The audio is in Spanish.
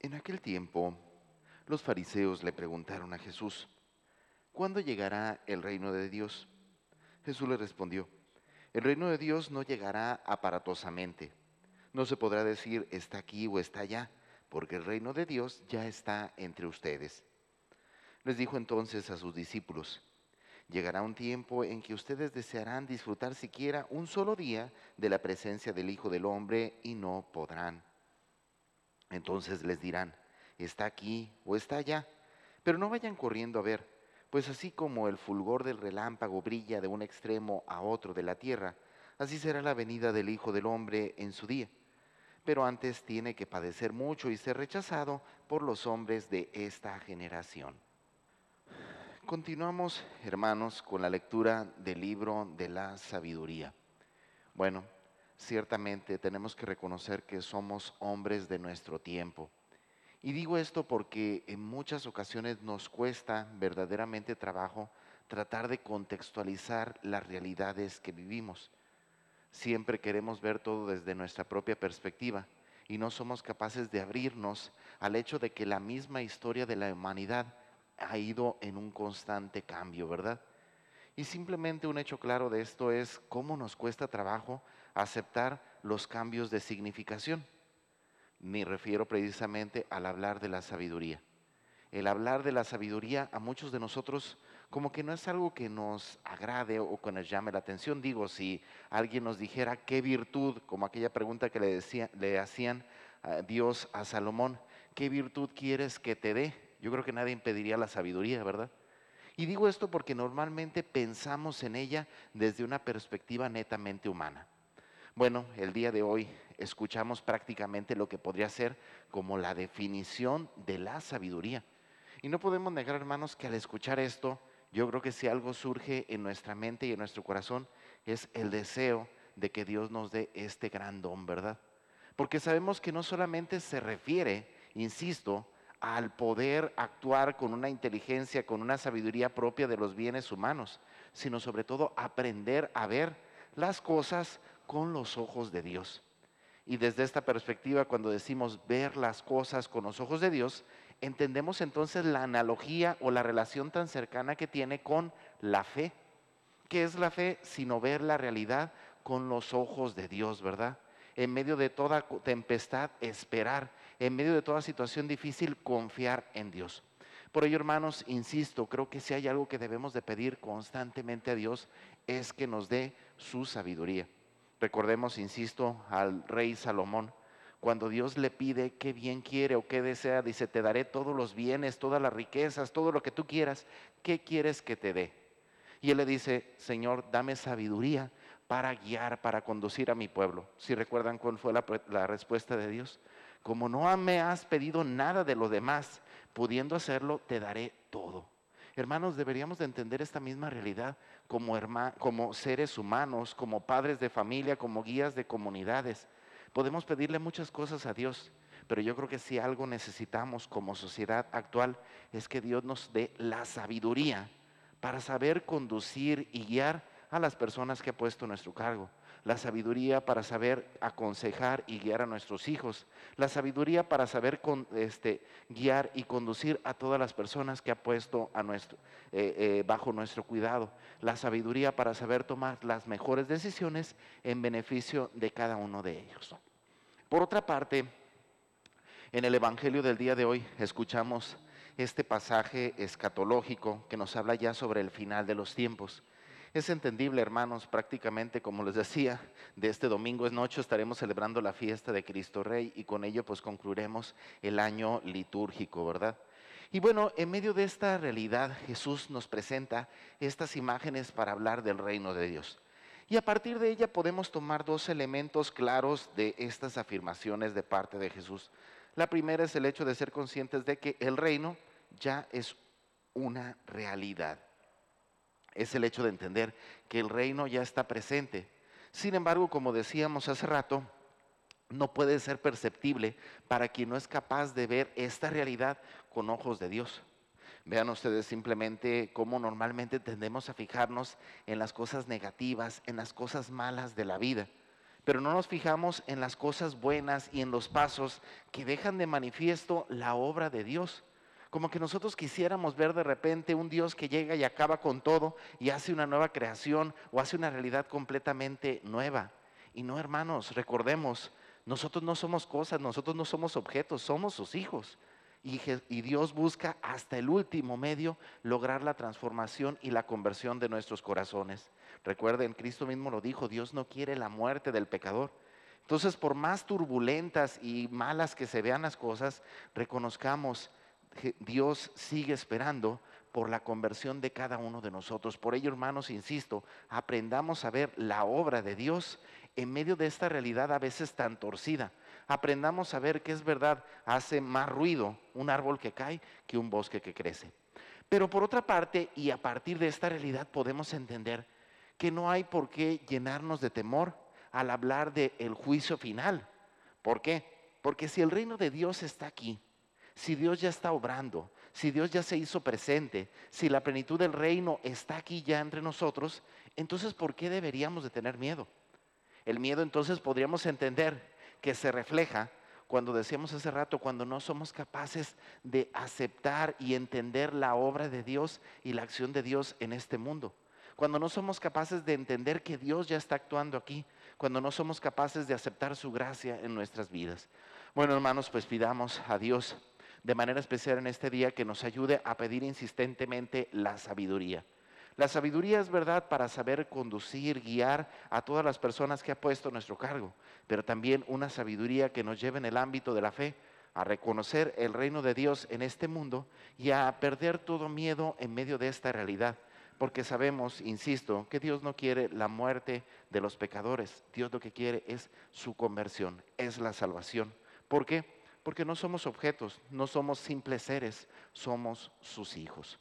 En aquel tiempo, los fariseos le preguntaron a Jesús, ¿cuándo llegará el reino de Dios? Jesús le respondió, el reino de Dios no llegará aparatosamente. No se podrá decir está aquí o está allá, porque el reino de Dios ya está entre ustedes. Les dijo entonces a sus discípulos, llegará un tiempo en que ustedes desearán disfrutar siquiera un solo día de la presencia del Hijo del Hombre y no podrán. Entonces les dirán, está aquí o está allá, pero no vayan corriendo a ver, pues así como el fulgor del relámpago brilla de un extremo a otro de la tierra, así será la venida del Hijo del Hombre en su día. Pero antes tiene que padecer mucho y ser rechazado por los hombres de esta generación. Continuamos, hermanos, con la lectura del libro de la sabiduría. Bueno, ciertamente tenemos que reconocer que somos hombres de nuestro tiempo. Y digo esto porque en muchas ocasiones nos cuesta verdaderamente trabajo tratar de contextualizar las realidades que vivimos. Siempre queremos ver todo desde nuestra propia perspectiva y no somos capaces de abrirnos al hecho de que la misma historia de la humanidad ha ido en un constante cambio, ¿verdad? Y simplemente un hecho claro de esto es cómo nos cuesta trabajo aceptar los cambios de significación. Ni refiero precisamente al hablar de la sabiduría. El hablar de la sabiduría a muchos de nosotros como que no es algo que nos agrade o que nos llame la atención. Digo, si alguien nos dijera qué virtud, como aquella pregunta que le, decía, le hacían a Dios a Salomón, ¿qué virtud quieres que te dé? Yo creo que nadie impediría la sabiduría, ¿verdad? Y digo esto porque normalmente pensamos en ella desde una perspectiva netamente humana. Bueno, el día de hoy escuchamos prácticamente lo que podría ser como la definición de la sabiduría. Y no podemos negar, hermanos, que al escuchar esto, yo creo que si algo surge en nuestra mente y en nuestro corazón es el deseo de que Dios nos dé este gran don, ¿verdad? Porque sabemos que no solamente se refiere, insisto, al poder actuar con una inteligencia, con una sabiduría propia de los bienes humanos, sino sobre todo aprender a ver las cosas con los ojos de Dios. Y desde esta perspectiva, cuando decimos ver las cosas con los ojos de Dios, entendemos entonces la analogía o la relación tan cercana que tiene con la fe. ¿Qué es la fe? Sino ver la realidad con los ojos de Dios, ¿verdad? En medio de toda tempestad, esperar en medio de toda situación difícil, confiar en Dios. Por ello, hermanos, insisto, creo que si hay algo que debemos de pedir constantemente a Dios es que nos dé su sabiduría. Recordemos, insisto, al rey Salomón, cuando Dios le pide qué bien quiere o qué desea, dice, te daré todos los bienes, todas las riquezas, todo lo que tú quieras, ¿qué quieres que te dé? Y él le dice, Señor, dame sabiduría para guiar, para conducir a mi pueblo. Si recuerdan cuál fue la, respuesta de Dios, como no me has pedido nada de lo demás, pudiendo hacerlo, te daré todo. Hermanos, deberíamos de entender esta misma realidad como, como seres humanos, como padres de familia, como guías de comunidades. Podemos pedirle muchas cosas a Dios, pero yo creo que si algo necesitamos como sociedad actual es que Dios nos dé la sabiduría para saber conducir y guiar a las personas que ha puesto nuestro cargo la sabiduría para saber aconsejar y guiar a nuestros hijos, la sabiduría para saber este, guiar y conducir a todas las personas que ha puesto a nuestro, eh, eh, bajo nuestro cuidado, la sabiduría para saber tomar las mejores decisiones en beneficio de cada uno de ellos. Por otra parte, en el Evangelio del día de hoy escuchamos este pasaje escatológico que nos habla ya sobre el final de los tiempos. Es entendible, hermanos, prácticamente como les decía, de este domingo es noche estaremos celebrando la fiesta de Cristo Rey y con ello pues concluiremos el año litúrgico, ¿verdad? Y bueno, en medio de esta realidad Jesús nos presenta estas imágenes para hablar del reino de Dios. Y a partir de ella podemos tomar dos elementos claros de estas afirmaciones de parte de Jesús. La primera es el hecho de ser conscientes de que el reino ya es una realidad es el hecho de entender que el reino ya está presente. Sin embargo, como decíamos hace rato, no puede ser perceptible para quien no es capaz de ver esta realidad con ojos de Dios. Vean ustedes simplemente cómo normalmente tendemos a fijarnos en las cosas negativas, en las cosas malas de la vida. pero no nos fijamos en las cosas buenas y en los pasos que dejan de manifiesto la obra de Dios. Como que nosotros quisiéramos ver de repente un Dios que llega y acaba con todo y hace una nueva creación o hace una realidad completamente nueva. Y no, hermanos, recordemos, nosotros no somos cosas, nosotros no somos objetos, somos sus hijos. Y, Dios busca hasta el último medio lograr la transformación y la conversión de nuestros corazones. Recuerden, Cristo mismo lo dijo, Dios no quiere la muerte del pecador. Entonces, por más turbulentas y malas que se vean las cosas, reconozcamos Dios sigue esperando por la conversión de cada uno de nosotros. Por ello, hermanos, insisto, aprendamos a ver la obra de Dios en medio de esta realidad a veces tan torcida. Aprendamos a ver que es verdad, hace más ruido un árbol que cae que un bosque que crece. Pero por otra parte, y a partir de esta realidad podemos entender que no hay por qué llenarnos de temor al hablar del el juicio final. ¿Por qué? Porque si el reino de Dios está aquí, si Dios ya está obrando, si Dios ya se hizo presente, si la plenitud del reino está aquí ya entre nosotros, entonces ¿por qué deberíamos de tener miedo? El miedo entonces podríamos entender que se refleja cuando decíamos hace rato, cuando no somos capaces de aceptar y entender la obra de Dios y la acción de Dios en este mundo cuando no somos capaces de entender que Dios ya está actuando aquí, cuando no somos capaces de aceptar su gracia en nuestras vidas. Bueno, hermanos, pues pidamos a Dios de manera especial en este día que nos ayude a pedir insistentemente la sabiduría. La sabiduría es verdad para saber conducir, guiar a todas las personas que ha puesto nuestro cargo, pero también una sabiduría que nos lleve en el ámbito de la fe a reconocer el reino de Dios en este mundo y a perder todo miedo en medio de esta realidad porque sabemos, insisto, que Dios no quiere la muerte de los pecadores. Dios lo que quiere es su conversión, es la salvación. ¿Por qué? Porque no somos objetos, no somos simples seres, somos sus hijos.